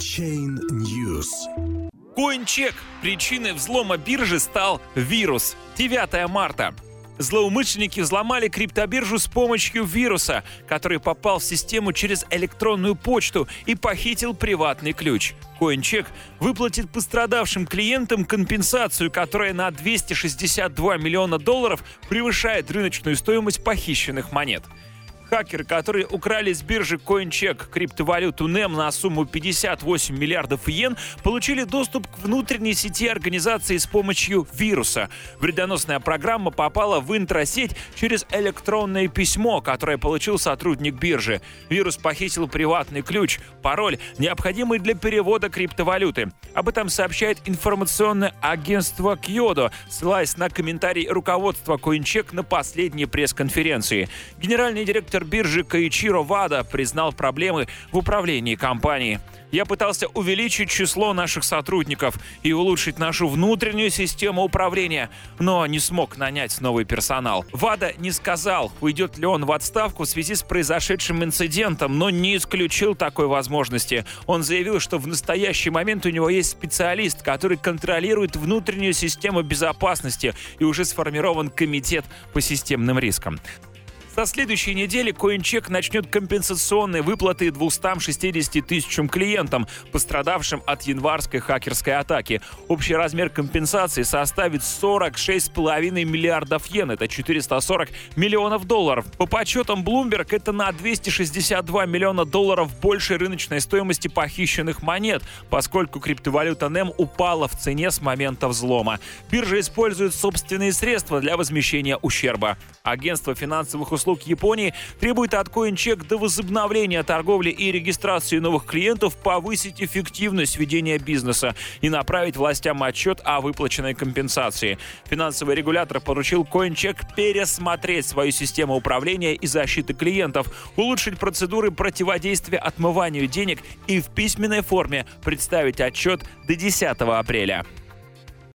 Chain News. CoinCheck. Причиной взлома биржи стал вирус. 9 марта. Злоумышленники взломали криптобиржу с помощью вируса, который попал в систему через электронную почту и похитил приватный ключ. CoinCheck выплатит пострадавшим клиентам компенсацию, которая на 262 миллиона долларов превышает рыночную стоимость похищенных монет. Хакеры, которые украли с биржи CoinCheck криптовалюту NEM на сумму 58 миллиардов йен, получили доступ к внутренней сети организации с помощью вируса. Вредоносная программа попала в интросеть через электронное письмо, которое получил сотрудник биржи. Вирус похитил приватный ключ, пароль, необходимый для перевода криптовалюты. Об этом сообщает информационное агентство Kyodo, ссылаясь на комментарий руководства CoinCheck на последней пресс-конференции. Генеральный директор директор биржи Каичиро Вада признал проблемы в управлении компанией. Я пытался увеличить число наших сотрудников и улучшить нашу внутреннюю систему управления, но не смог нанять новый персонал. Вада не сказал, уйдет ли он в отставку в связи с произошедшим инцидентом, но не исключил такой возможности. Он заявил, что в настоящий момент у него есть специалист, который контролирует внутреннюю систему безопасности и уже сформирован комитет по системным рискам. Со следующей недели CoinCheck начнет компенсационные выплаты 260 тысячам клиентам, пострадавшим от январской хакерской атаки. Общий размер компенсации составит 46,5 миллиардов йен, это 440 миллионов долларов. По подсчетам Bloomberg, это на 262 миллиона долларов больше рыночной стоимости похищенных монет, поскольку криптовалюта NEM упала в цене с момента взлома. Биржа использует собственные средства для возмещения ущерба. Агентство финансовых услуг услуг Японии требует от CoinCheck до возобновления торговли и регистрации новых клиентов повысить эффективность ведения бизнеса и направить властям отчет о выплаченной компенсации. Финансовый регулятор поручил CoinCheck пересмотреть свою систему управления и защиты клиентов, улучшить процедуры противодействия отмыванию денег и в письменной форме представить отчет до 10 апреля.